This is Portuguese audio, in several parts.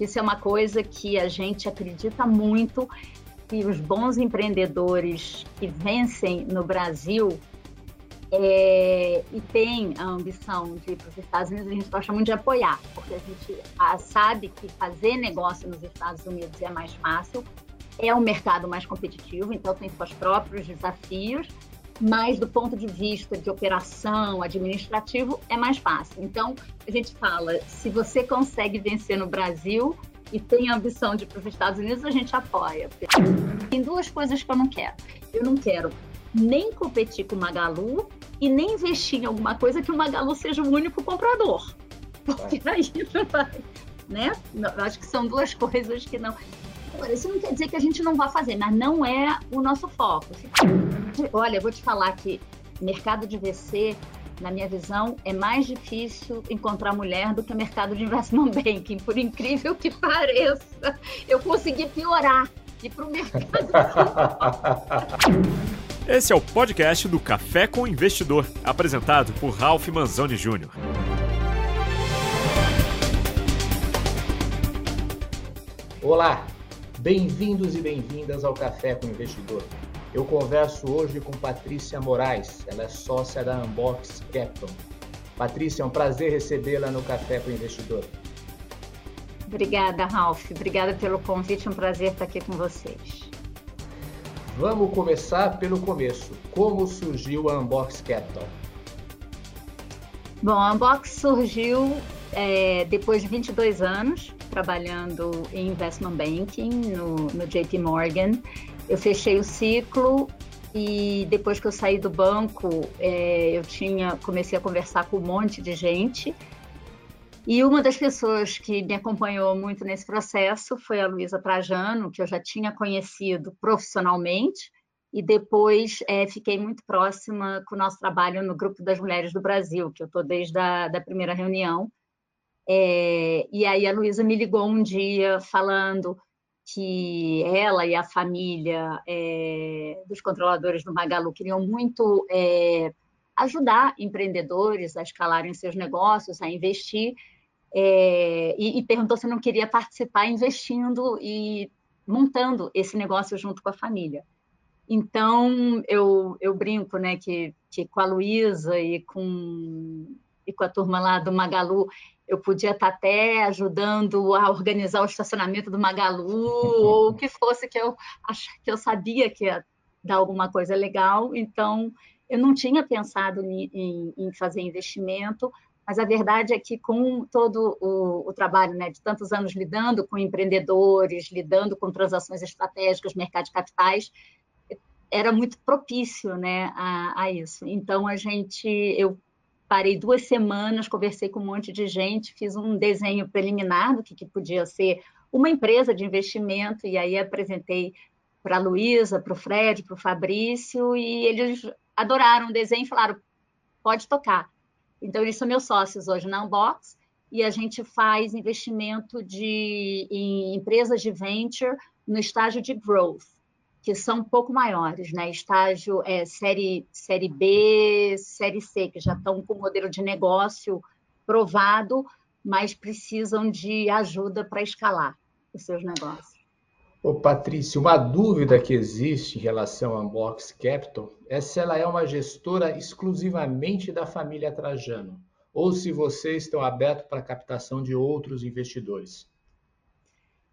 Isso é uma coisa que a gente acredita muito que os bons empreendedores que vencem no Brasil é, e têm a ambição de ir para os Estados Unidos, a gente gosta muito de apoiar, porque a gente a, sabe que fazer negócio nos Estados Unidos é mais fácil, é um mercado mais competitivo, então tem seus próprios desafios, mas do ponto de vista de operação administrativo é mais fácil. Então a gente fala, se você consegue vencer no Brasil e tem a ambição de ir para os Estados Unidos, a gente apoia. Tem duas coisas que eu não quero. Eu não quero nem competir com o Magalu e nem investir em alguma coisa que o Magalu seja o único comprador. Porque aí não vai, né? Acho que são duas coisas que não. Agora, isso não quer dizer que a gente não vá fazer, mas não é o nosso foco. Olha, eu vou te falar que mercado de VC, na minha visão, é mais difícil encontrar mulher do que o mercado de investment banking, por incrível que pareça. Eu consegui piorar e para o mercado. Esse é o podcast do Café com Investidor, apresentado por Ralph Manzoni Jr. Olá, bem-vindos e bem-vindas ao Café com Investidor. Eu converso hoje com Patrícia Moraes, ela é sócia da Unbox Capital. Patrícia, é um prazer recebê-la no Café com Investidor. Obrigada, Ralph. Obrigada pelo convite, é um prazer estar aqui com vocês. Vamos começar pelo começo. Como surgiu a Unbox Capital? Bom, a Unbox surgiu é, depois de 22 anos trabalhando em investment banking no, no JP Morgan. Eu fechei o ciclo e depois que eu saí do banco, é, eu tinha comecei a conversar com um monte de gente e uma das pessoas que me acompanhou muito nesse processo foi a Luísa Trajano, que eu já tinha conhecido profissionalmente, e depois é, fiquei muito próxima com o nosso trabalho no Grupo das Mulheres do Brasil, que eu estou desde a da primeira reunião. É, e aí a Luísa me ligou um dia falando que ela e a família é, dos controladores do Magalu queriam muito é, ajudar empreendedores a escalarem seus negócios, a investir, é, e, e, perguntou se eu não queria participar investindo e montando esse negócio junto com a família. Então, eu, eu brinco né, que, que com a Luísa e com, e com a turma lá do Magalu, eu podia estar até ajudando a organizar o estacionamento do Magalu, ou o que fosse que eu, que eu sabia que ia dar alguma coisa legal. Então, eu não tinha pensado em, em, em fazer investimento, mas a verdade é que com todo o, o, trabalho né, de tantos anos lidando com empreendedores, lidando com transações estratégicas, mercado de capitais, era muito propício né, a, a isso. Então, a gente, eu parei duas semanas, conversei com um monte de gente, fiz um desenho preliminar do que, que podia ser uma empresa de investimento, e aí apresentei para a Luísa, para o Fred, para o Fabrício, e eles adoraram o desenho e falaram, pode tocar. Então, eles são meus sócios hoje na Unbox e a gente faz investimento de, em empresas de venture no estágio de growth, que são um pouco maiores, né? Estágio é, série, série B, série C, que já estão com o modelo de negócio provado, mas precisam de ajuda para escalar os seus negócios. Ô, Patrícia, uma dúvida que existe em relação à Unbox Capital é se ela é uma gestora exclusivamente da família Trajano ou se vocês estão abertos para a captação de outros investidores.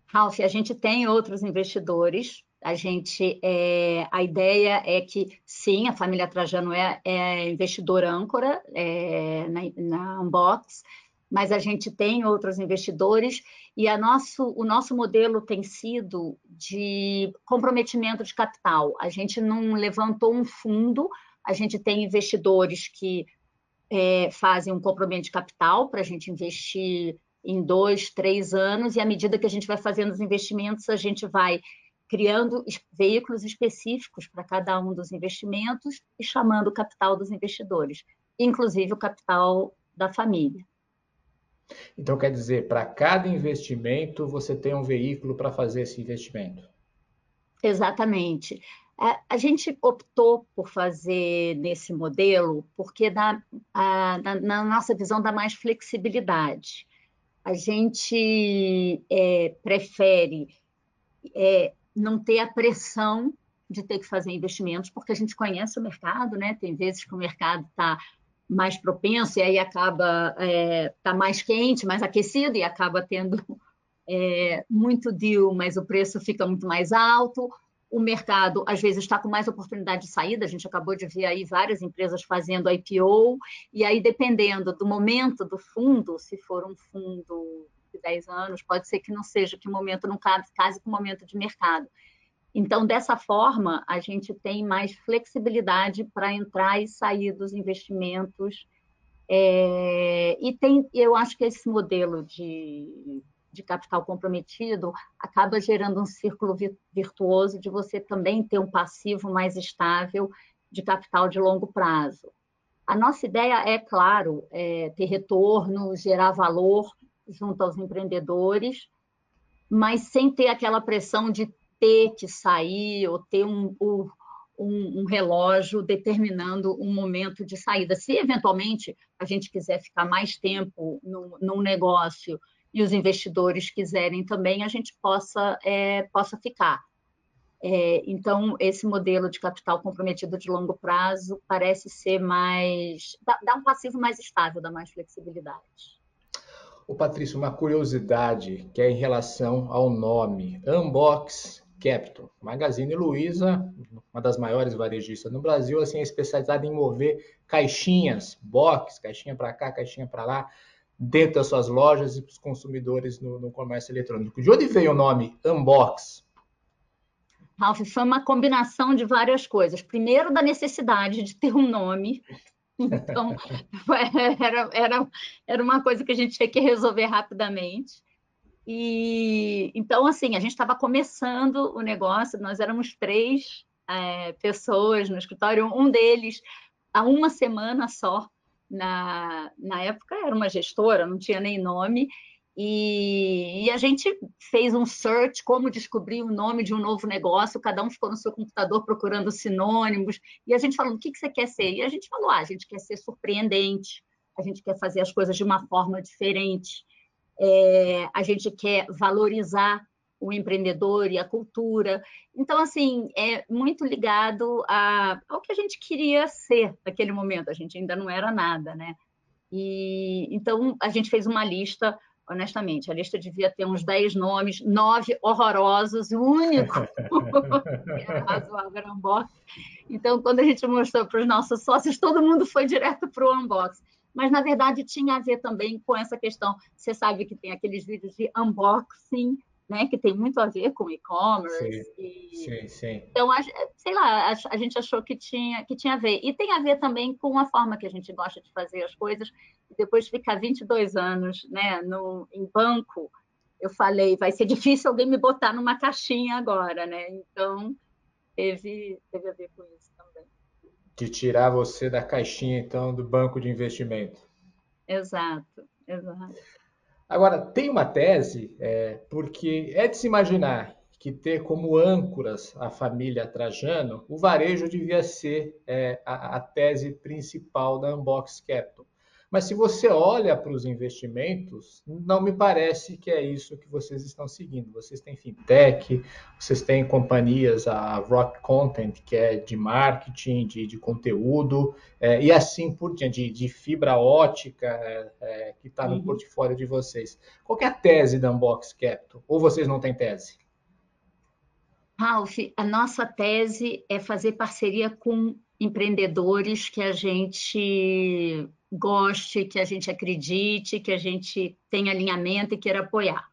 Ralf, a gente tem outros investidores. A gente, é, a ideia é que sim, a família Trajano é, é investidora âncora é, na, na Unbox, mas a gente tem outros investidores e a nosso, o nosso modelo tem sido de comprometimento de capital. A gente não levantou um fundo, a gente tem investidores que é, fazem um comprometimento de capital para a gente investir em dois, três anos, e à medida que a gente vai fazendo os investimentos, a gente vai criando veículos específicos para cada um dos investimentos e chamando o capital dos investidores, inclusive o capital da família. Então, quer dizer, para cada investimento, você tem um veículo para fazer esse investimento. Exatamente. A, gente optou por fazer nesse modelo porque, dá, a, na, nossa visão, dá mais flexibilidade. A gente é, prefere é, não ter a pressão de ter que fazer investimentos, porque a gente conhece o mercado, né? Tem vezes que o mercado está mais propenso e aí acaba é, tá mais quente, mais aquecido e acaba tendo é, muito deal, mas o preço fica muito mais alto. O mercado às vezes está com mais oportunidade de saída. A gente acabou de ver aí várias empresas fazendo IPO e aí dependendo do momento do fundo, se for um fundo 10 anos, pode ser que não seja que o momento não case, com o momento de mercado. Então, dessa forma, a gente tem mais flexibilidade para entrar e sair dos investimentos. É, e tem, eu acho que esse modelo de, de capital comprometido acaba gerando um círculo virtuoso de você também ter um passivo mais estável de capital de longo prazo. A nossa ideia é, claro, é ter retorno, gerar valor junto aos empreendedores, mas sem ter aquela pressão de ter que sair ou ter um, um, um, relógio determinando um momento de saída. Se eventualmente a gente quiser ficar mais tempo no, negócio e os investidores quiserem também, a gente possa, é, possa ficar. É, então, esse modelo de capital comprometido de longo prazo parece ser mais. dá, dá um passivo mais estável, dá mais flexibilidade. O Patrício, uma curiosidade que é em relação ao nome. Unbox Capital. Magazine Luiza, uma das maiores varejistas no Brasil, assim, é especializada em mover caixinhas, box, caixinha para cá, caixinha para lá, dentro das suas lojas e para os consumidores no, no, comércio eletrônico. De onde veio o nome Unbox? Ralph, foi uma combinação de várias coisas. Primeiro, da necessidade de ter um nome. Então, era, era, era uma coisa que a gente tinha que resolver rapidamente. E então, assim, a gente estava começando o negócio, nós éramos três é, pessoas no escritório, um deles há uma semana só, na, na época era uma gestora, não tinha nem nome, e, e, a gente fez um search, como descobrir o nome de um novo negócio, cada um ficou no seu computador procurando sinônimos, e a gente falou, o que, que você quer ser? E a gente falou, ah, a gente quer ser surpreendente, a gente quer fazer as coisas de uma forma diferente é, a gente quer valorizar o empreendedor e a cultura. Então, assim, é muito ligado a, ao que a gente queria ser naquele momento. A gente ainda não era nada, né? E então a gente fez uma lista, honestamente, a lista devia ter uns 10 nomes, nove horrorosos, o único que era razoável era unbox. Então, quando a gente mostrou para os nossos sócios, todo mundo foi direto para o unbox mas na verdade tinha a ver também com essa questão. Você sabe que tem aqueles vídeos de unboxing, né, que tem muito a ver com e-commerce. Sim, e... sim, sim. Então, sei lá, a, gente achou que tinha, que tinha a ver. E tem a ver também com a forma que a gente gosta de fazer as coisas. Depois de ficar 22 anos né, no, em banco, eu falei, vai ser difícil alguém me botar numa caixinha agora, né? Então, teve, teve a ver com isso de tirar você da caixinha, então, do banco de investimento. Exato, exato. Agora, tem uma tese, é, porque é de se imaginar que ter como âncoras a família Trajano, o varejo devia ser é, a, a, tese principal da Unbox Capital. Mas se você olha para os investimentos, não me parece que é isso que vocês estão seguindo. Vocês têm fintech, vocês têm companhias, a Rock Content, que é de marketing, de, de conteúdo, é, e assim por diante, de, de fibra ótica, é, é, que está no uhum. portfólio de vocês. Qual é a tese da Unbox Capital? Ou vocês não têm tese? Ralph, a nossa tese é fazer parceria com empreendedores que a gente goste, que a gente acredite, que a gente tenha alinhamento e queira apoiar.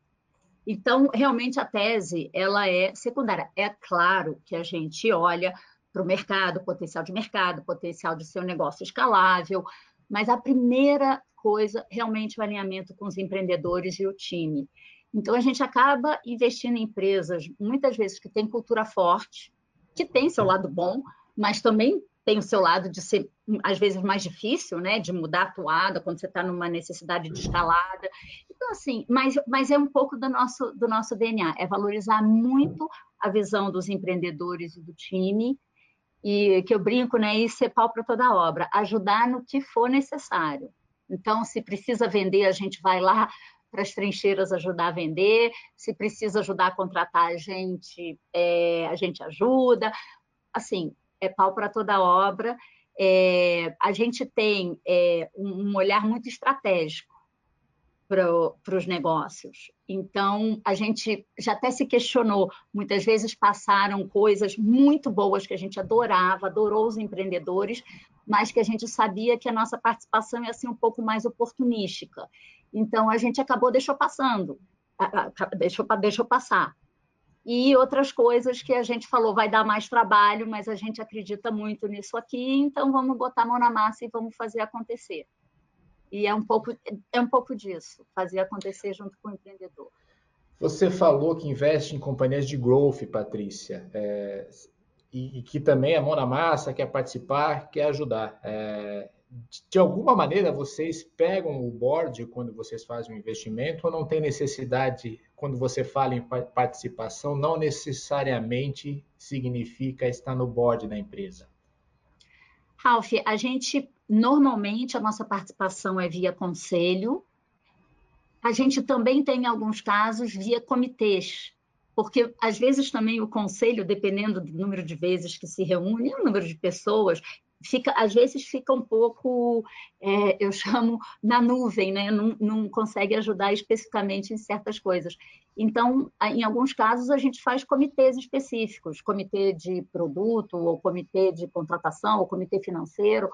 Então, realmente a tese ela é secundária. É claro que a gente olha para o mercado, potencial de mercado, potencial de ser um negócio escalável, mas a primeira coisa realmente o alinhamento com os empreendedores e o time. Então, a gente acaba investindo em empresas, muitas vezes, que têm cultura forte, que tem seu lado bom, mas também tem o seu lado de ser, às vezes, mais difícil, né? De mudar a toada quando você está numa necessidade de escalada. Então, assim, mas, mas é um pouco do nosso, do nosso DNA, é valorizar muito a visão dos empreendedores e do time, e que eu brinco, né? E ser pau para toda a obra, ajudar no que for necessário. Então, se precisa vender, a gente vai lá, para as trincheiras ajudar a vender, se precisa ajudar a contratar a gente, é, a gente ajuda. Assim, é pau para toda obra. É, a gente tem é, um olhar muito estratégico para os negócios. Então, a gente já até se questionou. Muitas vezes passaram coisas muito boas que a gente adorava, adorou os empreendedores, mas que a gente sabia que a nossa participação ia ser um pouco mais oportunística. Então, a gente acabou deixou passando, deixou, deixou passar. E outras coisas que a gente falou, vai dar mais trabalho, mas a gente acredita muito nisso aqui, então vamos botar a mão na massa e vamos fazer acontecer. E é um pouco, é um pouco disso, fazer acontecer junto com o empreendedor. Você falou que investe em companhias de growth, Patrícia, é, e, e, que também é mão na massa, quer participar, quer ajudar. É, de alguma maneira, vocês pegam o board quando vocês fazem um investimento ou não tem necessidade, quando você fala em participação, não necessariamente significa estar no board da empresa? Ralph, a gente Normalmente, a nossa participação é via conselho. A gente também tem, em alguns casos, via comitês, porque às vezes também o conselho, dependendo do número de vezes que se reúne, o número de pessoas, fica, às vezes fica um pouco, é, eu chamo, na nuvem, né? não, não consegue ajudar especificamente em certas coisas. Então, em alguns casos, a gente faz comitês específicos, comitê de produto, ou comitê de contratação, ou comitê financeiro,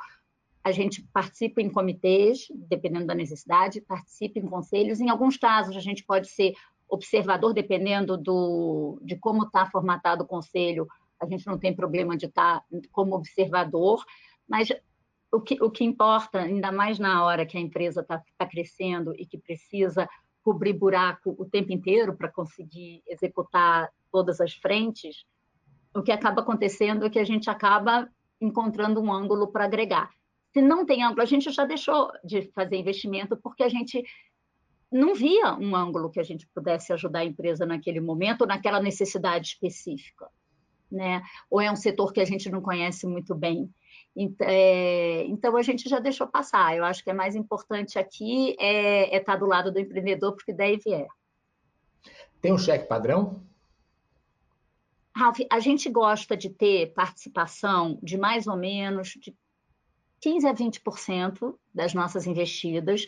a gente participa em comitês, dependendo da necessidade, participa em conselhos. Em alguns casos, a gente pode ser observador, dependendo do, de como está formatado o conselho. A gente não tem problema de estar tá como observador, mas o que, o que importa, ainda mais na hora que a empresa está tá crescendo e que precisa cobrir buraco o tempo inteiro para conseguir executar todas as frentes, o que acaba acontecendo é que a gente acaba encontrando um ângulo para agregar. Se não tem ângulo, a gente já deixou de fazer investimento porque a gente não via um ângulo que a gente pudesse ajudar a empresa naquele momento, naquela necessidade específica. Né? Ou é um setor que a gente não conhece muito bem. É, então, a gente já deixou passar. Eu acho que é mais importante aqui é, é estar do lado do empreendedor, porque daí vier. Tem um cheque padrão? Ralf, a gente gosta de ter participação de mais ou menos de 15 a 20% das nossas investidas.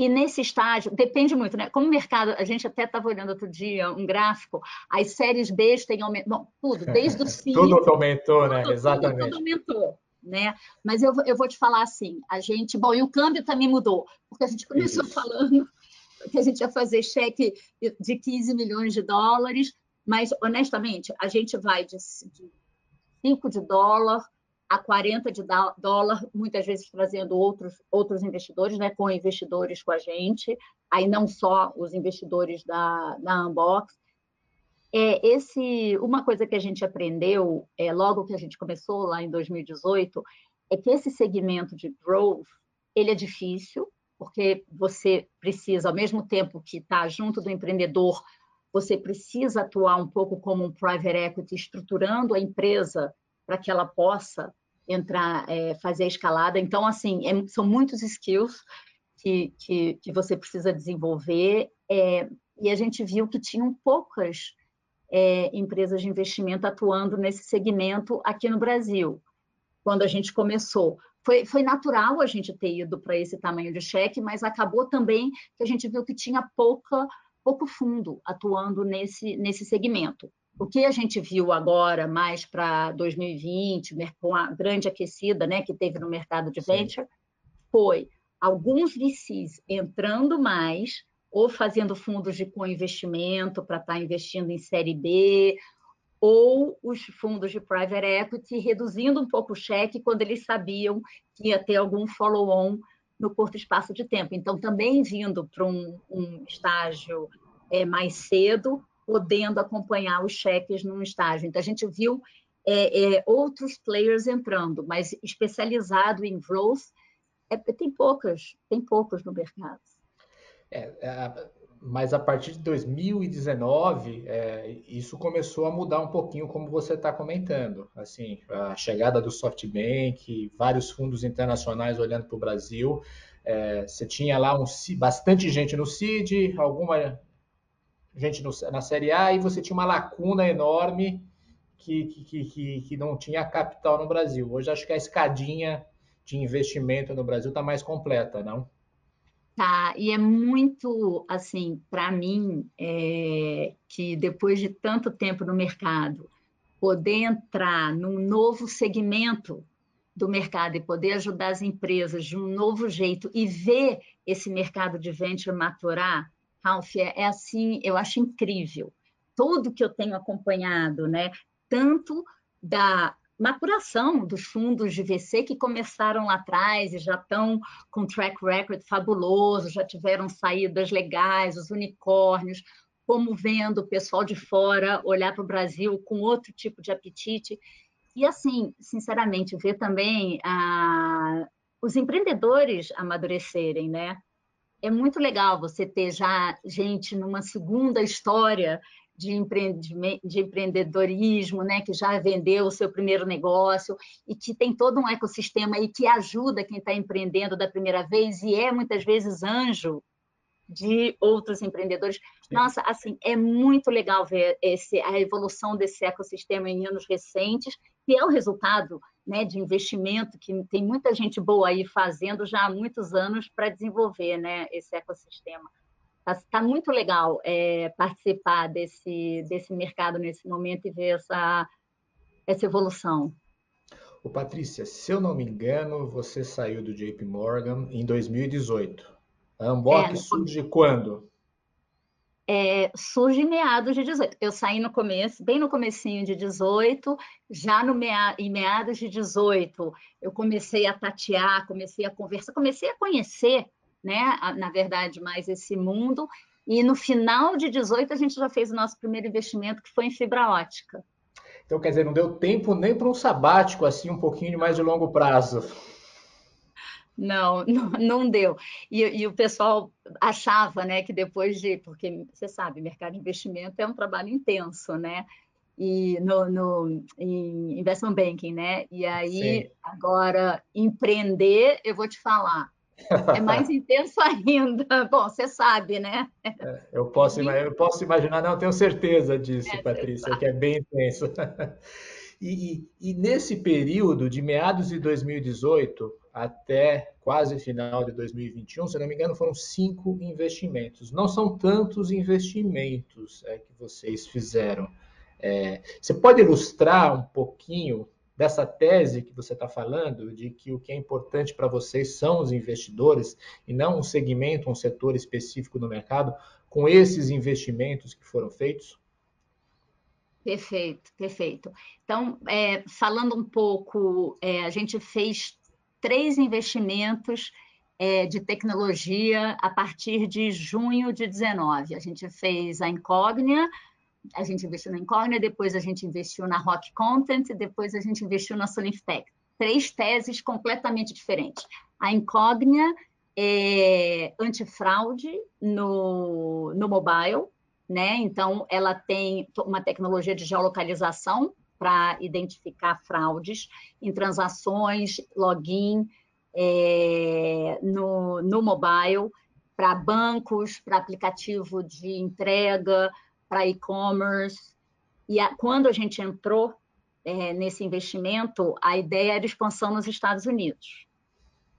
E nesse estágio, depende muito, né? Como o mercado, a gente até estava olhando outro dia um gráfico, as séries B têm aumentado, tudo, desde o CID. tudo aumentou, né? Tudo, Exatamente. Tudo, tudo aumentou. Né? Mas eu, eu vou te falar assim, a gente, bom, e o câmbio também mudou, porque a gente começou Isso. falando que a gente ia fazer cheque de 15 milhões de dólares, mas honestamente, a gente vai de, de 5 de dólar a 40 de dólar, muitas vezes trazendo outros, outros investidores, né, com investidores com a gente, aí não só os investidores da, da Unbox. É, esse, uma coisa que a gente aprendeu é, logo que a gente começou lá em 2018 é que esse segmento de growth ele é difícil porque você precisa ao mesmo tempo que está junto do empreendedor você precisa atuar um pouco como um private equity estruturando a empresa para que ela possa entrar, é, fazer a escalada. Então, assim, é, são muitos skills que, que, que você precisa desenvolver. É, e a gente viu que tinham poucas é, empresas de investimento atuando nesse segmento aqui no Brasil, quando a gente começou. Foi, foi natural a gente ter ido para esse tamanho de cheque, mas acabou também que a gente viu que tinha pouca, pouco fundo atuando nesse, nesse segmento. O que a gente viu agora, mais para 2020, com a grande aquecida né, que teve no mercado de venture, Sim. foi alguns VCs entrando mais ou fazendo fundos de co-investimento para estar tá investindo em série B, ou os fundos de private equity reduzindo um pouco o cheque quando eles sabiam que ia ter algum follow-on no curto espaço de tempo. Então, também vindo para um, um estágio é, mais cedo, podendo acompanhar os cheques num estágio. Então, a gente viu é, é, outros players entrando, mas especializado em growth, é, tem poucas, tem poucos no mercado. É, é mas a partir de 2019, é, isso começou a mudar um pouquinho, como você está comentando. Assim, a chegada do SoftBank, vários fundos internacionais olhando para o Brasil, É, você tinha lá um, bastante gente no CID, alguma gente no, na Série A, e você tinha uma lacuna enorme que, que, que, que não tinha capital no Brasil. Hoje acho que a escadinha de investimento no Brasil está mais completa, não? Tá, e é muito assim, para mim, é, que depois de tanto tempo no mercado, poder entrar num novo segmento do mercado e poder ajudar as empresas de um novo jeito e ver esse mercado de venture maturar, Ralph, é, é assim, eu acho incrível. Tudo que eu tenho acompanhado, né? Tanto da maturação dos fundos de VC que começaram lá atrás e já estão com track record fabuloso, já tiveram saídas legais, os unicórnios, como vendo o pessoal de fora olhar para o Brasil com outro tipo de apetite. E assim, sinceramente, ver também a, os empreendedores amadurecerem, né? É muito legal você ter já gente numa segunda história de, de empreendedorismo, né, que já vendeu o seu primeiro negócio e que tem todo um ecossistema e que ajuda quem está empreendendo da primeira vez e é muitas vezes anjo de outros empreendedores. Nossa, assim, é muito legal ver esse, a evolução desse ecossistema em anos recentes, que é o resultado né, de investimento que tem muita gente boa aí fazendo já há muitos anos para desenvolver né, esse ecossistema. Está tá muito legal é, participar desse, desse mercado nesse momento e ver essa, essa evolução. Ô, Patrícia, se eu não me engano, você saiu do JP Morgan em 2018. A Amboc é, surge quando? É, surge em meados de 18. Eu saí no começo, bem no comecinho de 18, já no mea, em meados de 18, eu comecei a tatear, comecei a conversar, comecei a conhecer né, na verdade, mais esse mundo. E no final de 18 a gente já fez o nosso primeiro investimento, que foi em fibra ótica. Então, quer dizer, não deu tempo nem para um sabático assim, um pouquinho mais de longo prazo. Não, não, não deu. E, e, o pessoal achava, né, que depois de, porque você sabe, mercado de investimento é um trabalho intenso, né? E no, no em investment banking, né? E aí Sim. agora empreender, eu vou te falar, é mais intenso ainda. Bom, você sabe, né? É, eu, posso, eu posso imaginar, não, tenho certeza disso, é, Patrícia, que é bem intenso. E, e, e, nesse período, de meados de 2018 até quase final de 2021, se não me engano, foram cinco investimentos. Não são tantos investimentos é, que vocês fizeram. É, você pode ilustrar um pouquinho dessa tese que você está falando, de que o que é importante para vocês são os investidores e não um segmento, um setor específico no mercado, com esses investimentos que foram feitos? Perfeito, perfeito. Então, é, falando um pouco, é, a gente fez três investimentos é, de tecnologia a partir de junho de 19. A gente fez a Incógnia, a gente investiu na Incógnita, depois a gente investiu na Rock Content, depois a gente investiu na Solinftech. Três teses completamente diferentes. A Incógnita é antifraude no, no mobile, né? Então, ela tem uma tecnologia de geolocalização para identificar fraudes em transações, login é, no, no mobile, para bancos, para aplicativo de entrega, para e-commerce. E a, quando a gente entrou é, nesse investimento, a ideia era expansão nos Estados Unidos.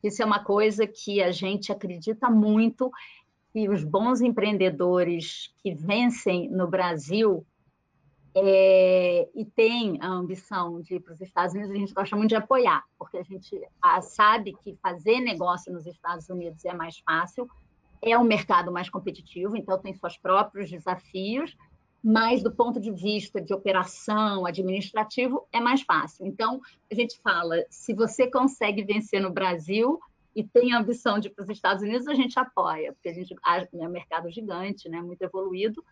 Isso é uma coisa que a gente acredita muito que os bons empreendedores que vencem no Brasil é, e têm a ambição de ir para os Estados Unidos, a gente gosta muito de apoiar, porque a gente sabe que fazer negócio nos Estados Unidos é mais fácil, é um mercado mais competitivo, então tem seus próprios desafios, mas do ponto de vista de operação administrativo é mais fácil. Então, a gente fala, se você consegue vencer no Brasil e tem a ambição de ir para os Estados Unidos, a gente apoia, porque a gente é um mercado gigante, né, muito evoluído.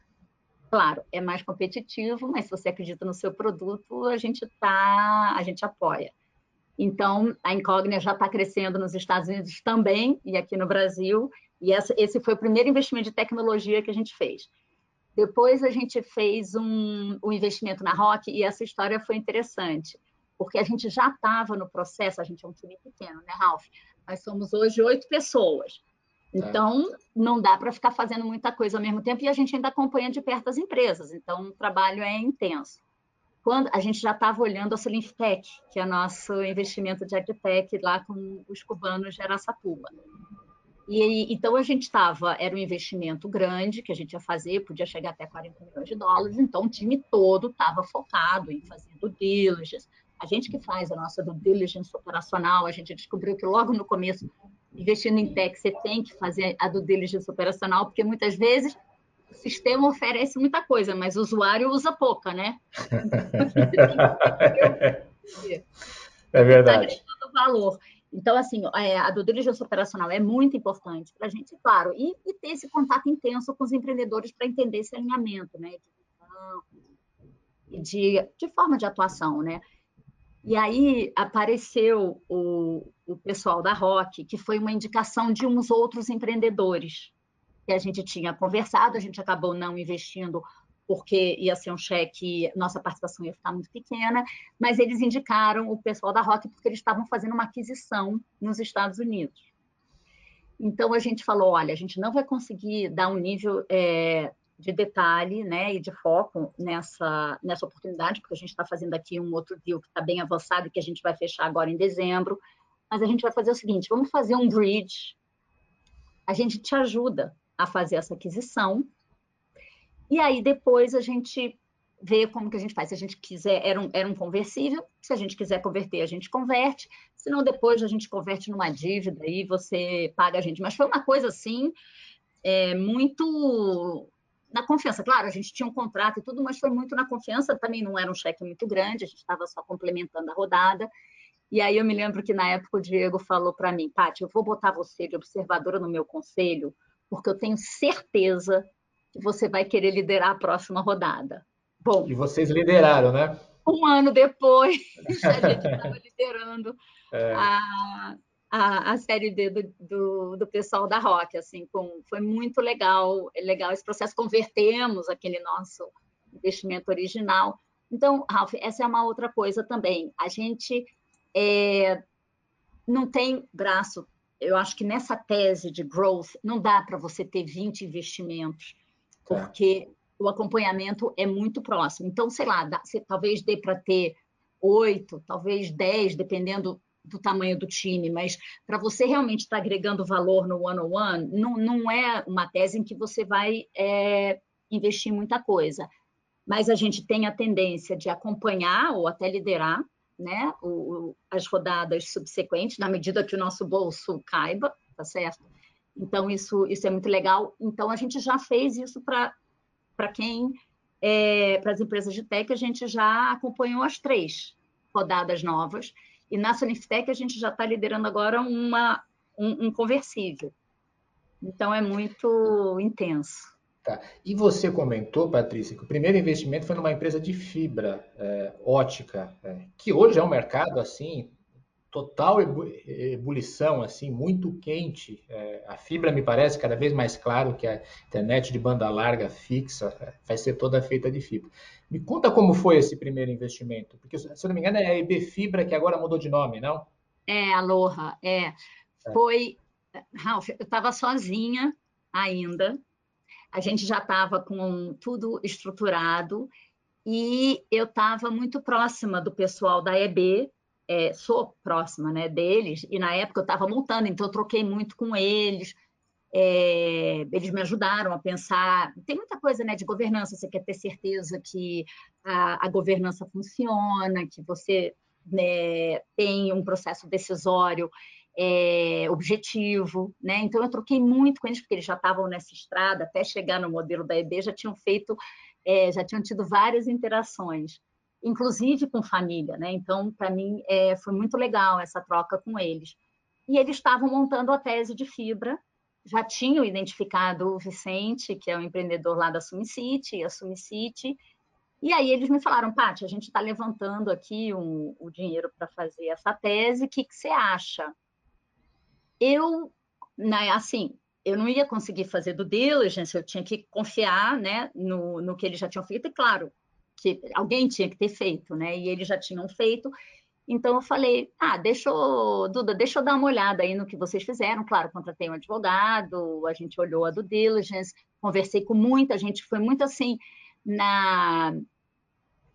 Claro, é mais competitivo, mas se você acredita no seu produto, a gente tá, a gente apoia. Então, a Incógnita já está crescendo nos Estados Unidos também e aqui no Brasil. E essa, esse foi o primeiro investimento de tecnologia que a gente fez. Depois a gente fez um, um investimento na Rock e essa história foi interessante, porque a gente já estava no processo, a gente é um time pequeno, né, Ralph? Nós somos hoje oito pessoas. Então, é. não dá para ficar fazendo muita coisa ao mesmo tempo e a gente ainda acompanha de perto as empresas. Então, o trabalho é intenso. Quando a gente já estava olhando a Solinftec, que é nosso investimento de agtech lá com os cubanos de Araçatuba. E então a gente estava, era um investimento grande que a gente ia fazer, podia chegar até 40 milhões de dólares, então o time todo estava focado em fazer due diligence. A gente que faz a nossa due diligence operacional, a gente descobriu que logo no começo, investindo em tech, você tem que fazer a due diligence operacional, porque muitas vezes o sistema oferece muita coisa, mas o usuário usa pouca, né? é verdade. Valor. Então, assim, é, a due diligence operacional é muito importante para a gente, claro, e, e, ter esse contato intenso com os empreendedores para entender esse alinhamento, né, de, de, de forma de atuação, né. E aí apareceu o, o pessoal da Rock, que foi uma indicação de uns outros empreendedores que a gente tinha conversado, a gente acabou não investindo porque ia ser um cheque, nossa participação ia ficar muito pequena, mas eles indicaram o pessoal da Rock porque eles estavam fazendo uma aquisição nos Estados Unidos. Então a gente falou, olha, a gente não vai conseguir dar um nível é, de detalhe, né, e de foco nessa nessa oportunidade, porque a gente está fazendo aqui um outro deal que está bem avançado e que a gente vai fechar agora em dezembro. Mas a gente vai fazer o seguinte: vamos fazer um bridge. A gente te ajuda a fazer essa aquisição e aí depois a gente vê como que a gente faz. Se a gente quiser, era um, era um conversível, se a gente quiser converter, a gente converte, senão depois a gente converte numa dívida e você paga a gente. Mas foi uma coisa assim, é, muito na confiança. Claro, a gente tinha um contrato e tudo, mas foi muito na confiança. Também não era um cheque muito grande, a gente estava só complementando a rodada. E aí eu me lembro que na época o Diego falou para mim, Paty, eu vou botar você de observadora no meu conselho, porque eu tenho certeza que você vai querer liderar a próxima rodada. Bom. E vocês lideraram, né? Um ano depois, a gente estava liderando é. a, a, a, série D do, do, do, pessoal da Rock, assim, com, foi muito legal, legal esse processo. Convertemos aquele nosso investimento original. Então, Ralph, essa é uma outra coisa também. A gente é, não tem braço. Eu acho que nessa tese de growth não dá para você ter 20 investimentos Tá. porque o acompanhamento é muito próximo. Então, sei lá, dá, talvez dê para ter oito, talvez dez, dependendo do tamanho do time, mas para você realmente estar tá agregando valor no one-on-one, não, não é uma tese em que você vai é, investir muita coisa. Mas a gente tem a tendência de acompanhar ou até liderar né, o, as rodadas subsequentes, na medida que o nosso bolso caiba, tá certo? Então, isso, isso é muito legal. Então, a gente já fez isso para quem, é, para as empresas de tech, a gente já acompanhou as três rodadas novas. E na Soniftech, a gente já está liderando agora uma, um, um conversível. Então, é muito intenso. Tá. E você comentou, Patrícia, que o primeiro investimento foi numa empresa de fibra é, ótica, é, que hoje é um mercado assim total ebulição, assim, muito quente. É, a fibra me parece cada vez mais claro que a internet de banda larga fixa é, vai ser toda feita de fibra. Me conta como foi esse primeiro investimento, porque se eu não me engano é a EB Fibra que agora mudou de nome, não? É, Aloha, é. é. Foi, Ralph, eu estava sozinha ainda. A gente já estava com tudo estruturado e eu estava muito próxima do pessoal da EB, é, sou próxima né, deles, e na época eu estava montando, então eu troquei muito com eles. É, eles me ajudaram a pensar. Tem muita coisa né, de governança, você quer ter certeza que a, a governança funciona, que você né, tem um processo decisório é, objetivo. Né? Então, eu troquei muito com eles, porque eles já estavam nessa estrada, até chegar no modelo da EB, já tinham feito, é, já tinham tido várias interações inclusive com família, né? Então, para mim, é, foi muito legal essa troca com eles. E eles estavam montando a tese de fibra, já tinham identificado o Vicente, que é o empreendedor lá da Sumicity, a Sumicity, e aí eles me falaram, Paty, a gente está levantando aqui um, o dinheiro para fazer essa tese, o que, que você acha? Eu, né, assim, eu não ia conseguir fazer do diligence, eu tinha que confiar né, no, no que eles já tinham feito, e claro, que alguém tinha que ter feito, né? E eles já tinham feito. Então eu falei, ah, deixa eu, Duda, deixa eu dar uma olhada aí no que vocês fizeram. Claro, contratei um advogado, a gente olhou a do diligence, conversei com muita gente, foi muito assim na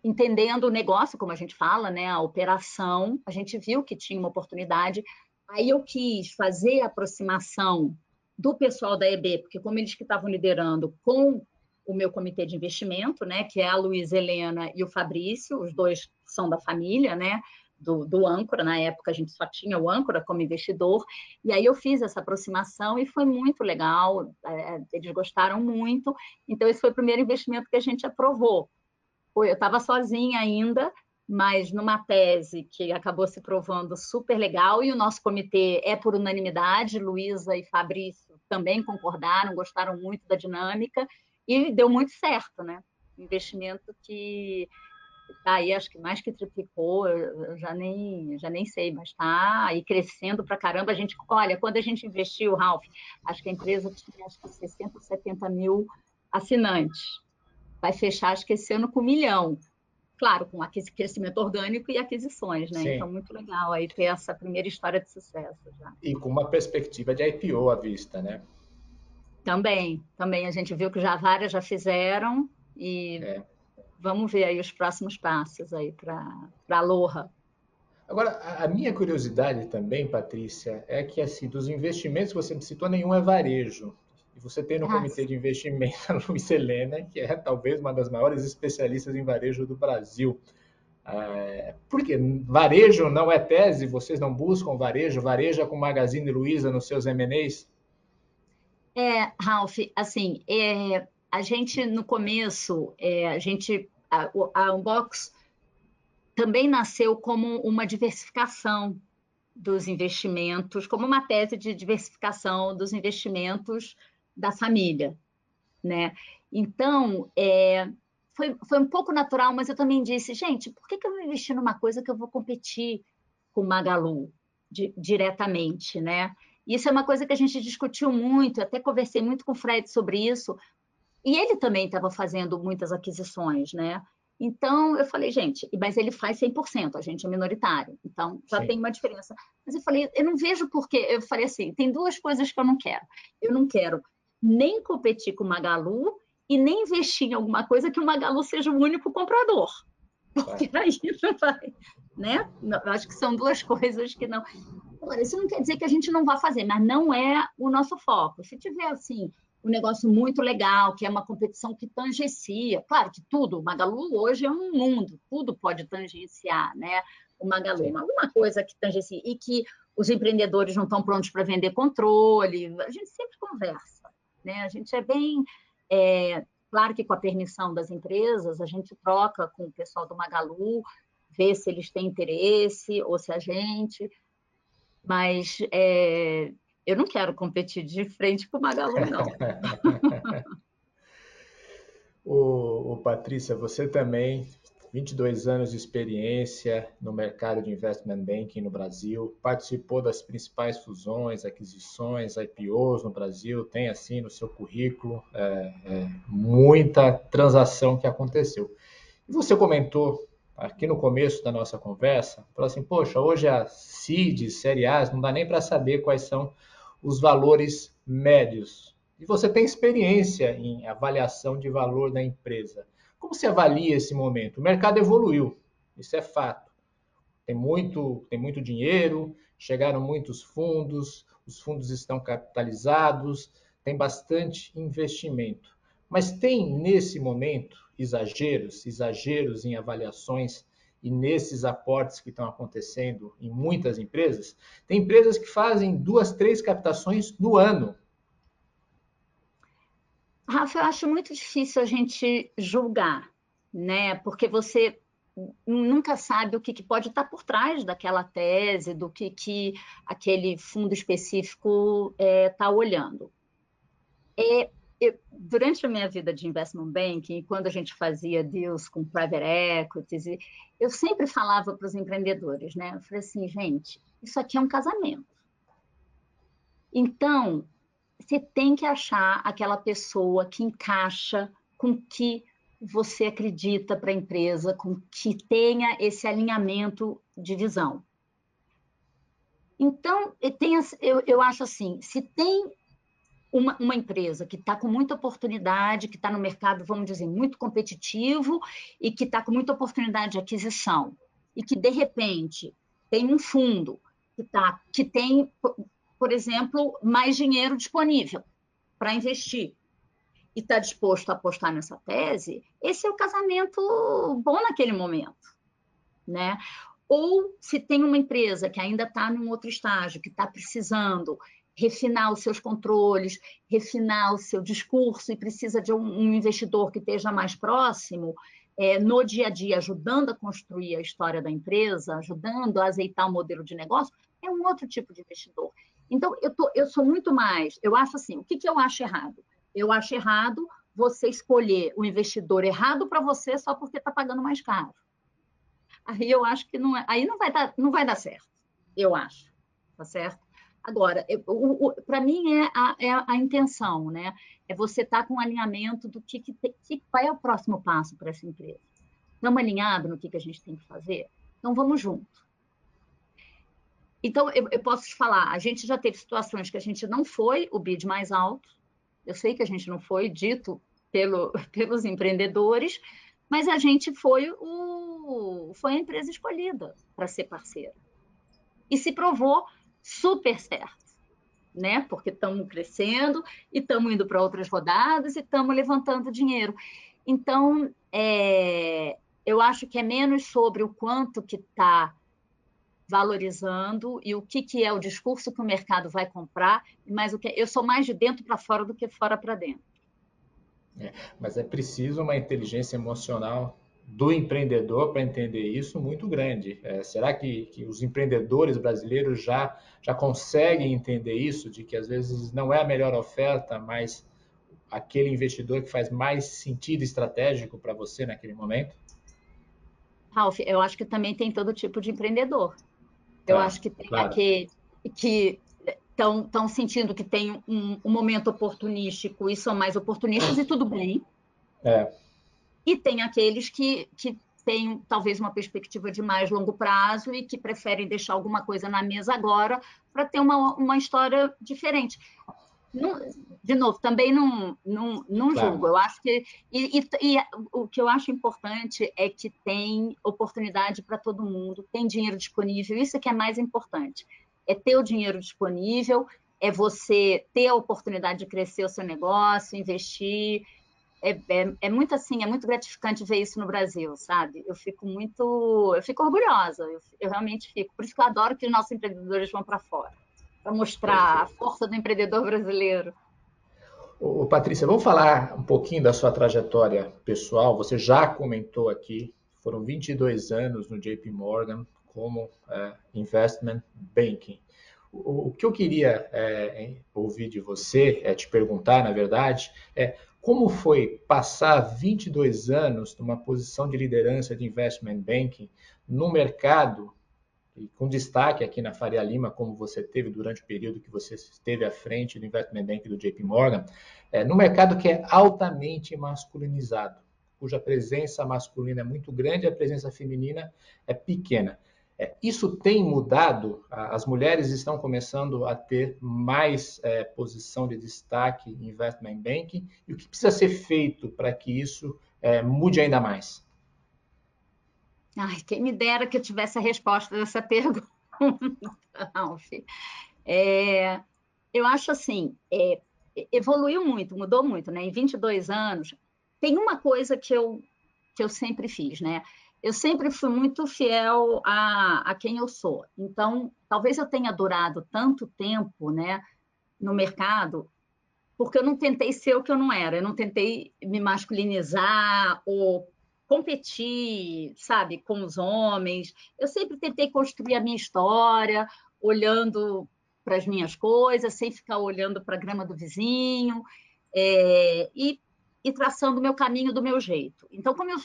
entendendo o negócio, como a gente fala, né, a operação. A gente viu que tinha uma oportunidade. Aí eu quis fazer a aproximação do pessoal da EB, porque como eles que estavam liderando com o meu comitê de investimento, né, que é a Luísa Helena e o Fabrício, os dois são da família, né, do, do âncora, na época a gente só tinha o âncora como investidor, e aí eu fiz essa aproximação e foi muito legal, é, eles gostaram muito, então esse foi o primeiro investimento que a gente aprovou. Eu estava sozinha ainda, mas numa tese que acabou se provando super legal, e o nosso comitê é por unanimidade, Luísa e Fabrício também concordaram, gostaram muito da dinâmica, e deu muito certo, né? Investimento que está aí, acho que mais que triplicou, eu já nem, já nem sei, mas está aí crescendo para caramba. A gente, olha, quando a gente investiu, Ralph, acho que a empresa tinha acho que 60, 70 mil assinantes. Vai fechar, acho que esse ano com um milhão. Claro, com crescimento orgânico e aquisições, né? Sim. Então, muito legal aí ter essa primeira história de sucesso já. E com uma perspectiva de IPO à vista, né? Também, também a gente viu que já várias já fizeram e é. vamos ver aí os próximos passos aí para a Aloha. Agora, a minha curiosidade também, Patrícia, é que assim, dos investimentos que você me citou, nenhum é varejo. E você tem no Nossa. comitê de investimento a Luiz Helena, que é talvez uma das maiores especialistas em varejo do Brasil. É, porque varejo não é tese, vocês não buscam varejo, vareja com Magazine Luiza nos seus M&As? É, Ralph, assim, é, a gente no começo, é, a gente, a, a Unbox também nasceu como uma diversificação dos investimentos, como uma tese de diversificação dos investimentos da família, né? Então, é, foi, foi um pouco natural, mas eu também disse, gente, por que, que eu vou investir numa coisa que eu vou competir com Magalu di, diretamente, né? Isso é uma coisa que a gente discutiu muito, até conversei muito com o Fred sobre isso, e ele também estava fazendo muitas aquisições, né? Então, eu falei, gente, mas ele faz 100%, a gente é minoritário, então já Sim. tem uma diferença. Mas eu falei, eu não vejo porque. Eu falei assim: tem duas coisas que eu não quero. Eu não quero nem competir com o Magalu e nem investir em alguma coisa que o Magalu seja o único comprador, porque aí não vai, né? Eu acho que são duas coisas que não. Agora, isso não quer dizer que a gente não vá fazer, mas não é o nosso foco. Se tiver, assim, um negócio muito legal, que é uma competição que tangencia, claro que tudo, o Magalu hoje é um mundo, tudo pode tangenciar, né? O Magalu, alguma coisa que tangencia, e que os empreendedores não estão prontos para vender controle, a gente sempre conversa, né? A gente é bem. É, claro que com a permissão das empresas, a gente troca com o pessoal do Magalu, vê se eles têm interesse ou se a gente mas é, eu não quero competir de frente com o Magalu, não. o, o Patrícia, você também 22 anos de experiência no mercado de investment banking no Brasil, participou das principais fusões, aquisições, IPOs no Brasil, tem assim no seu currículo é, é, muita transação que aconteceu. E você comentou aqui no começo da nossa conversa, falou assim, poxa, hoje a CID, Série A, não dá nem para saber quais são os valores médios. E você tem experiência em avaliação de valor da empresa. Como você avalia esse momento? O mercado evoluiu, isso é fato. Tem muito, tem muito dinheiro, chegaram muitos fundos, os fundos estão capitalizados, tem bastante investimento. Mas tem nesse momento exageros, exageros em avaliações e nesses aportes que estão acontecendo em muitas empresas, tem empresas que fazem duas, três captações no ano. Rafa, eu acho muito difícil a gente julgar, né? Porque você nunca sabe o que, pode estar por trás daquela tese, do que, que aquele fundo específico está é, tá olhando. É, durante a minha vida de investment banking, quando a gente fazia deals com private equities, eu sempre falava para os empreendedores, né? Eu falei assim, gente, isso aqui é um casamento. Então, você tem que achar aquela pessoa que encaixa com que você acredita para a empresa com que tenha esse alinhamento de visão? Então, eu, eu acho assim, se tem uma, uma empresa que está com muita oportunidade, que está no mercado, vamos dizer, muito competitivo e que está com muita oportunidade de aquisição, e que, de repente, tem um fundo que, tá, que tem, por exemplo, mais dinheiro disponível para investir e está disposto a apostar nessa tese, esse é o casamento bom naquele momento, né? Ou se tem uma empresa que ainda está num outro estágio, que está precisando refinar os seus controles, refinar o seu discurso e precisa de um, investidor que esteja mais próximo, é, no dia a dia, ajudando a construir a história da empresa, ajudando a azeitar o modelo de negócio, é um outro tipo de investidor. Então, eu, tô, eu sou muito mais. Eu acho assim: o que, que eu acho errado? Eu acho errado você escolher o investidor errado para você só porque está pagando mais caro. Aí eu acho que não é, aí não vai dar, não vai dar certo. Eu acho, tá certo? Agora, para mim é a, é a, intenção, né? É você estar tá com um alinhamento do que, que, que qual é o próximo passo para essa empresa. Estamos alinhados no que, que a gente tem que fazer? Então vamos junto. Então, eu, eu, posso te falar, a gente já teve situações que a gente não foi o bid mais alto, eu sei que a gente não foi dito pelo, pelos empreendedores, mas a gente foi, o, foi a empresa escolhida para ser parceira. E se provou super certo, né? Porque estamos crescendo e estamos indo para outras rodadas e estamos levantando dinheiro. Então, é, eu acho que é menos sobre o quanto que está valorizando e o que, que é o discurso que o mercado vai comprar, mas o que eu sou mais de dentro para fora do que fora para dentro. É, mas é preciso uma inteligência emocional do empreendedor para entender isso muito grande. É, será que, que, os empreendedores brasileiros já, já conseguem entender isso, de que às vezes não é a melhor oferta, mas aquele investidor que faz mais sentido estratégico para você naquele momento? Ralf, eu acho que também tem todo tipo de empreendedor. Eu acho que tem claro. que estão sentindo que tem um, um, momento oportunístico e são mais oportunistas e tudo bem. É. E tem aqueles que, que têm talvez uma perspectiva de mais longo prazo e que preferem deixar alguma coisa na mesa agora para ter uma, uma história diferente. Não, de novo, também não, não, não claro. julgo. Eu acho que. E, e, e, o que eu acho importante é que tem oportunidade para todo mundo, tem dinheiro disponível, isso é que é mais importante. É ter o dinheiro disponível, é você ter a oportunidade de crescer o seu negócio, investir. É, é, é, muito assim, é muito gratificante ver isso no Brasil, sabe? Eu fico muito, eu fico orgulhosa, eu, eu realmente fico. Por isso que eu adoro que os nossos empreendedores vão para fora para mostrar a força do empreendedor brasileiro. Ô, Patrícia, vamos falar um pouquinho da sua trajetória pessoal. Você já comentou aqui, foram 22 anos no JP Morgan como é, Investment Banking. O, o, que eu queria é, ouvir de você, é te perguntar, na verdade, é como foi passar 22 anos numa posição de liderança de Investment Banking no mercado e com destaque aqui na Faria Lima, como você teve durante o período que você esteve à frente do Investment Bank do JP Morgan, é, no mercado que é altamente masculinizado, cuja presença masculina é muito grande e a presença feminina é pequena. É, isso tem mudado, as mulheres estão começando a ter mais é, posição de destaque em investment banking, e o que precisa ser feito para que isso é, mude ainda mais? Ai, quem me dera que eu tivesse a resposta dessa pergunta, Ralf. É, eu acho assim, é, evoluiu muito, mudou muito, né? Em 22 anos, tem uma coisa que eu, que eu sempre fiz, né? Eu sempre fui muito fiel a, a quem eu sou. Então, talvez eu tenha durado tanto tempo, né, no mercado, porque eu não tentei ser o que eu não era. Eu não tentei me masculinizar ou competir, sabe, com os homens. Eu sempre tentei construir a minha história, olhando para as minhas coisas, sem ficar olhando para a grama do vizinho, é, e, e, traçando o meu caminho do meu jeito. Então, como eu,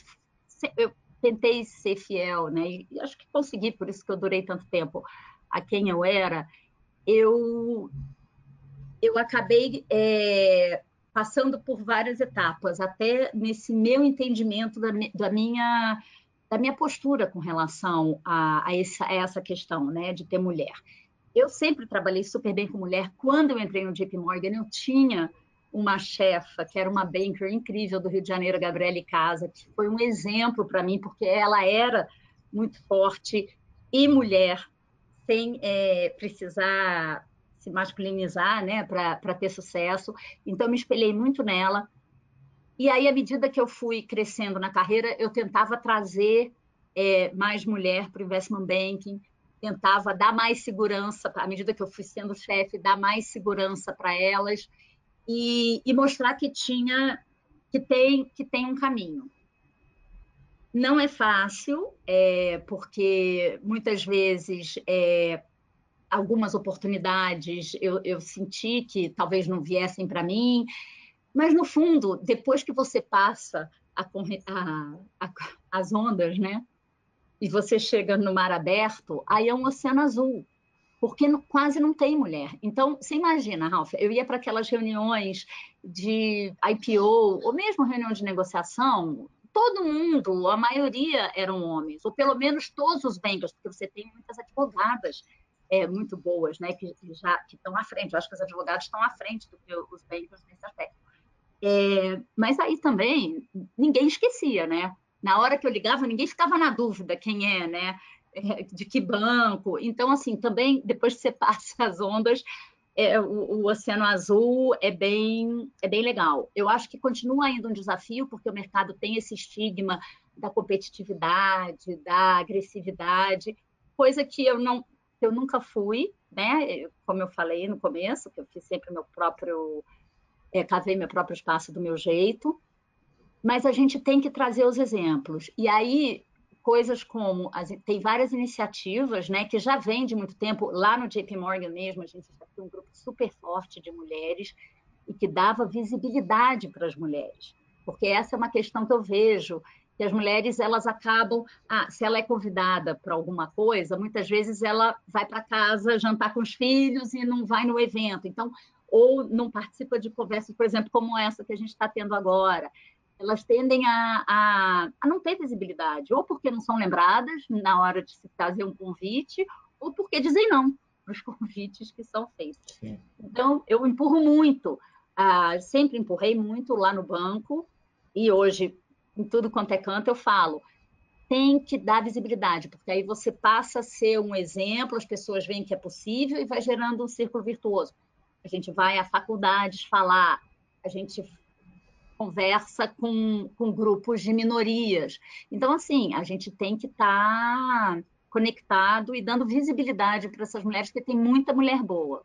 eu tentei ser fiel, né, e acho que consegui, por isso que eu durei tanto tempo a quem eu era, eu, eu acabei é, passando por várias etapas, até nesse meu entendimento da, da minha da minha postura com relação a, a, essa, a, essa, questão, né, de ter mulher. Eu sempre trabalhei super bem com mulher. Quando eu entrei no JP Morgan, eu tinha uma chefa que era uma banker incrível do Rio de Janeiro, Gabriele Casa, que foi um exemplo para mim, porque ela era muito forte e mulher, sem é, precisar se masculinizar, né, para ter sucesso. Então, me espelhei muito nela. E aí, à medida que eu fui crescendo na carreira, eu tentava trazer é, mais mulher para o investment banking, tentava dar mais segurança, à medida que eu fui sendo chefe, dar mais segurança para elas e, e, mostrar que tinha, que tem, que tem um caminho. Não é fácil, é, porque muitas vezes é, algumas oportunidades eu, eu senti que talvez não viessem para mim, mas no fundo, depois que você passa a, a, a, as ondas, né? E você chega no mar aberto, aí é um oceano azul, porque quase não tem mulher. Então, você imagina, Ralph, eu ia para aquelas reuniões de IPO, ou mesmo reunião de negociação, todo mundo, a maioria eram homens, ou pelo menos todos os bankers, porque você tem muitas advogadas é, muito boas, né, que já que estão à frente. Eu acho que os advogados estão à frente do que os bancos nesse aspecto. É, mas aí também ninguém esquecia, né? Na hora que eu ligava, ninguém ficava na dúvida quem é, né? É, de que banco. Então, assim, também depois que você passa as ondas, é, o, o, Oceano Azul é bem, é bem legal. Eu acho que continua ainda um desafio, porque o mercado tem esse estigma da competitividade, da agressividade, coisa que eu não, eu nunca fui, né? Como eu falei no começo, que eu fiz sempre meu próprio, é, cavei meu próprio espaço do meu jeito, mas a gente tem que trazer os exemplos. E aí, coisas como, as, tem várias iniciativas, né, que já vêm de muito tempo, lá no JP Morgan mesmo, a gente tem um grupo super forte de mulheres e que dava visibilidade para as mulheres. Porque essa é uma questão que eu vejo que as mulheres elas acabam, ah, se ela é convidada para alguma coisa, muitas vezes ela vai para casa jantar com os filhos e não vai no evento, então ou não participa de conversas, por exemplo, como essa que a gente está tendo agora. Elas tendem a, a, a não ter visibilidade, ou porque não são lembradas na hora de se fazer um convite, ou porque dizem não para os convites que são feitos. Sim. Então, eu empurro muito, ah, sempre empurrei muito lá no banco, e hoje em tudo quanto é canto, eu falo, tem que dar visibilidade, porque aí você passa a ser um exemplo, as pessoas veem que é possível e vai gerando um círculo virtuoso. A gente vai a faculdades falar, a gente conversa com, com grupos de minorias. Então, assim, a gente tem que estar tá conectado e dando visibilidade para essas mulheres, porque tem muita mulher boa.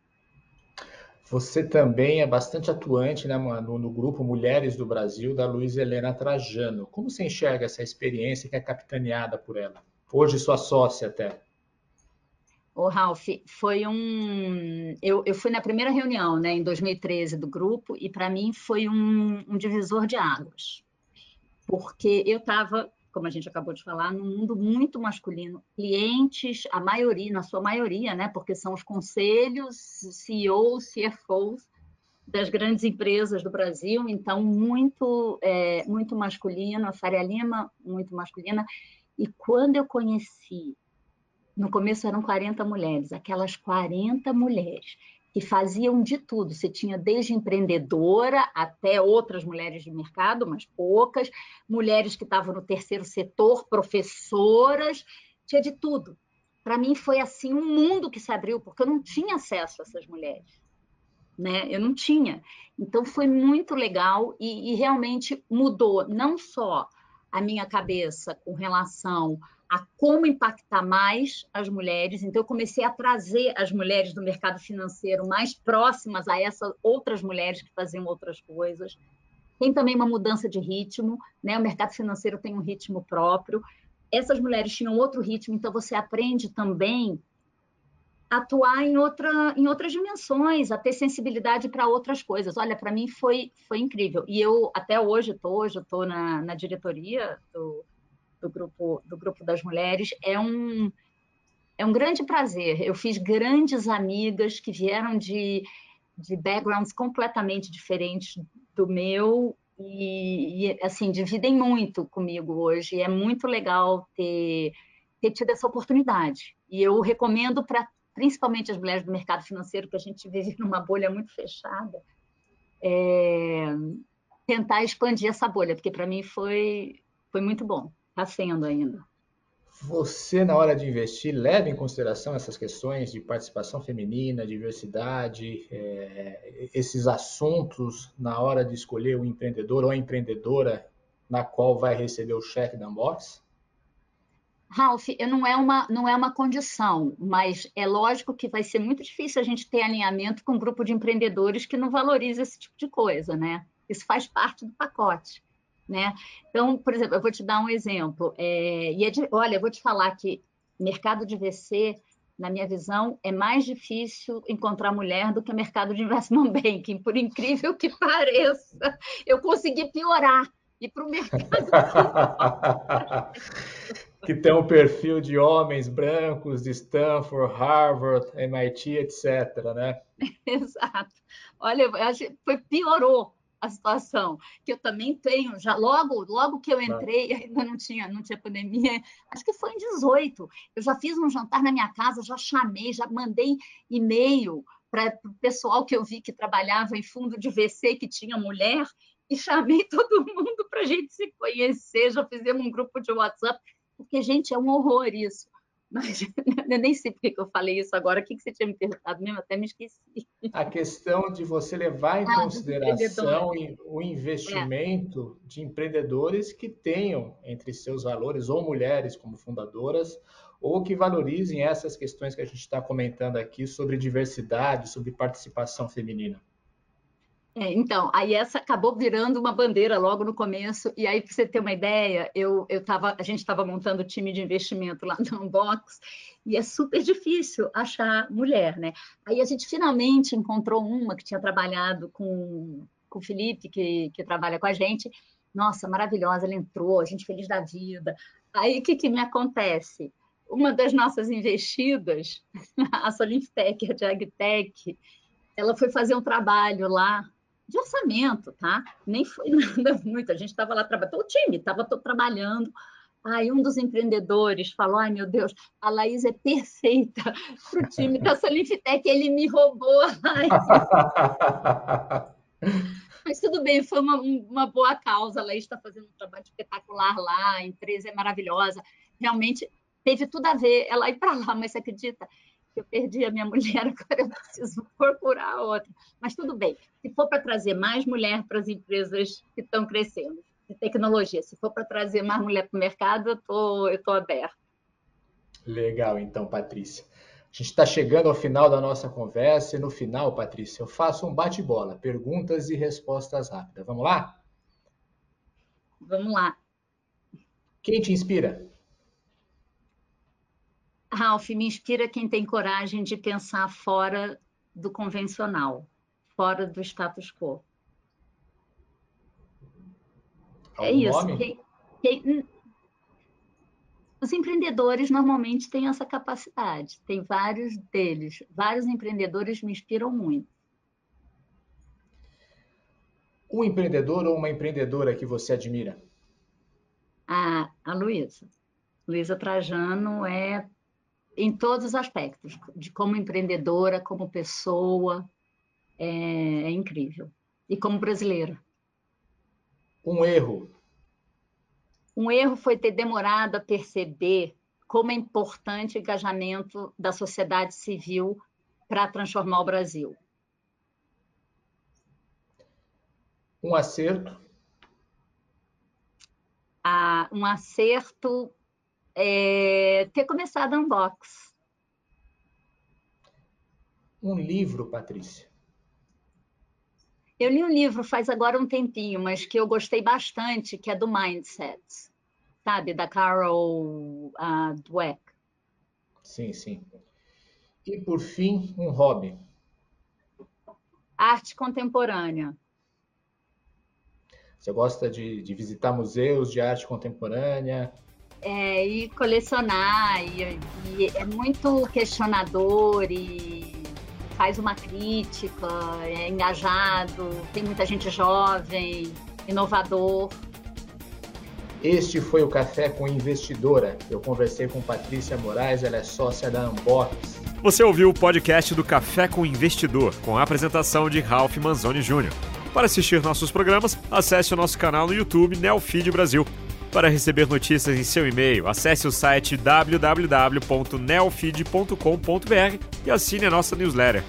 Você também é bastante atuante né, no, no, grupo Mulheres do Brasil, da Luiz Helena Trajano. Como você enxerga essa experiência que é capitaneada por ela? Hoje sua sócia até. Ô, Ralph, foi um. Eu, eu fui na primeira reunião, né, em 2013, do grupo, e para mim foi um, um divisor de águas. Porque eu estava como a gente acabou de falar, num mundo muito masculino. Clientes, a maioria, na sua maioria, né, porque são os conselhos, CEOs, CFOs das grandes empresas do Brasil, então muito, é, muito masculino, a Faria Lima, muito masculina. E quando eu conheci, no começo eram 40 mulheres, aquelas 40 mulheres que faziam de tudo. Você tinha desde empreendedora até outras mulheres de mercado, mas poucas, mulheres que estavam no terceiro setor, professoras, tinha de tudo. Para mim foi assim um mundo que se abriu, porque eu não tinha acesso a essas mulheres. Né? Eu não tinha. Então foi muito legal e, e realmente mudou não só a minha cabeça com relação a como impactar mais as mulheres. Então, eu comecei a trazer as mulheres do mercado financeiro mais próximas a essas outras mulheres que faziam outras coisas. Tem também uma mudança de ritmo, né? O mercado financeiro tem um ritmo próprio. Essas mulheres tinham outro ritmo, então você aprende também a atuar em, outra, em outras dimensões, a ter sensibilidade para outras coisas. Olha, para mim foi, foi incrível. E eu até hoje estou, hoje estou na, na diretoria do, do grupo, do grupo das mulheres. É um, é um grande prazer. Eu fiz grandes amigas que vieram de, de backgrounds completamente diferentes do meu e, e, assim dividem muito comigo hoje. É muito legal ter, ter tido essa oportunidade. E eu recomendo para principalmente as mulheres do mercado financeiro, que a gente vive numa bolha muito fechada, é, tentar expandir essa bolha, porque para mim foi, foi muito bom, está sendo ainda. Você, na hora de investir, leva em consideração essas questões de participação feminina, diversidade, é, esses assuntos na hora de escolher o empreendedor ou a empreendedora na qual vai receber o cheque da Unbox? Ralph, não é, uma, não é uma condição, mas é lógico que vai ser muito difícil a gente ter alinhamento com um grupo de empreendedores que não valoriza esse tipo de coisa, né? Isso faz parte do pacote. Né? Então, por exemplo, eu vou te dar um exemplo. É, e é de, olha, eu vou te falar que mercado de VC, na minha visão, é mais difícil encontrar mulher do que mercado de investment banking, por incrível que pareça. Eu consegui piorar e para o mercado. que tem um perfil de homens brancos de Stanford, Harvard, MIT, etc, né? Exato. Olha, foi piorou a situação, que eu também tenho, já logo, logo que eu entrei, ainda não tinha, não tinha pandemia, acho que foi em 18. Eu já fiz um jantar na minha casa, já chamei, já mandei e-mail para o pessoal que eu vi que trabalhava em fundo de VC que tinha mulher e chamei todo mundo para a gente se conhecer, já fizemos um grupo de WhatsApp, porque, gente, é um horror isso. Mas eu nem sei por que eu falei isso agora. O que você tinha me perguntado mesmo? Até me esqueci. A questão de você levar em ah, consideração o investimento é. de empreendedores que tenham entre seus valores ou mulheres como fundadoras ou que valorizem essas questões que a gente está comentando aqui sobre diversidade, sobre participação feminina. É, então, aí essa acabou virando uma bandeira logo no começo, e aí, para você ter uma ideia, eu, eu tava, a gente estava montando o time de investimento lá no Unbox, e é super difícil achar mulher, né? Aí a gente finalmente encontrou uma que tinha trabalhado com, com o Felipe, que, que trabalha com a gente. Nossa, maravilhosa, ela entrou, a gente feliz da vida. Aí o que, que me acontece? Uma das nossas investidas, a Solinftech, a Jagtech, ela foi fazer um trabalho lá de orçamento, tá? Nem foi nada muito. A gente estava lá trabalhando, o time estava trabalhando. Aí um dos empreendedores falou: ai meu Deus, a Laís é perfeita para o time da Solifitec, ele me roubou a Laís. Mas tudo bem, foi uma, uma boa causa. A Laís está fazendo um trabalho espetacular lá, a empresa é maravilhosa. Realmente teve tudo a ver ela ir para lá, mas você acredita? Eu perdi a minha mulher, agora eu preciso procurar outra. Mas tudo bem. Se for para trazer mais mulher para as empresas que estão crescendo, de tecnologia, se for para trazer mais mulher para o mercado, eu tô, estou tô aberta. Legal, então, Patrícia. A gente está chegando ao final da nossa conversa e no final, Patrícia, eu faço um bate-bola, perguntas e respostas rápidas. Vamos lá? Vamos lá. Quem te inspira? Ralph, me inspira quem tem coragem de pensar fora do convencional, fora do status quo. é isso. Quem, quem, os empreendedores normalmente têm essa capacidade. Tem vários deles. Vários empreendedores me inspiram muito. Um empreendedor ou uma empreendedora que você admira? A, a Luísa. Luísa Trajano é em todos os aspectos, de como empreendedora, como pessoa, é, é incrível. E como brasileira. Um erro. Um erro foi ter demorado a perceber como é importante o engajamento da sociedade civil para transformar o Brasil. Um acerto. Ah, um acerto é, ter começado a Unbox. Um livro, Patrícia. Eu li um livro faz agora um tempinho, mas que eu gostei bastante, que é do Mindset, sabe? Da Carol uh, Dweck. Sim, sim. E, por fim, um hobby. Arte contemporânea. Você gosta de, de visitar museus de arte contemporânea? É, e colecionar, e, e, é muito questionador e faz uma crítica, é engajado, tem muita gente jovem, inovador. Este foi o Café com Investidora. Eu conversei com Patrícia Moraes, ela é sócia da Unbox. Você ouviu o podcast do Café com Investidor, com a apresentação de Ralph Manzoni Jr. Para assistir nossos programas, acesse o nosso canal no YouTube Neofeed Brasil. Para receber notícias em seu e-mail, acesse o site www.neofeed.com.br e assine a nossa newsletter.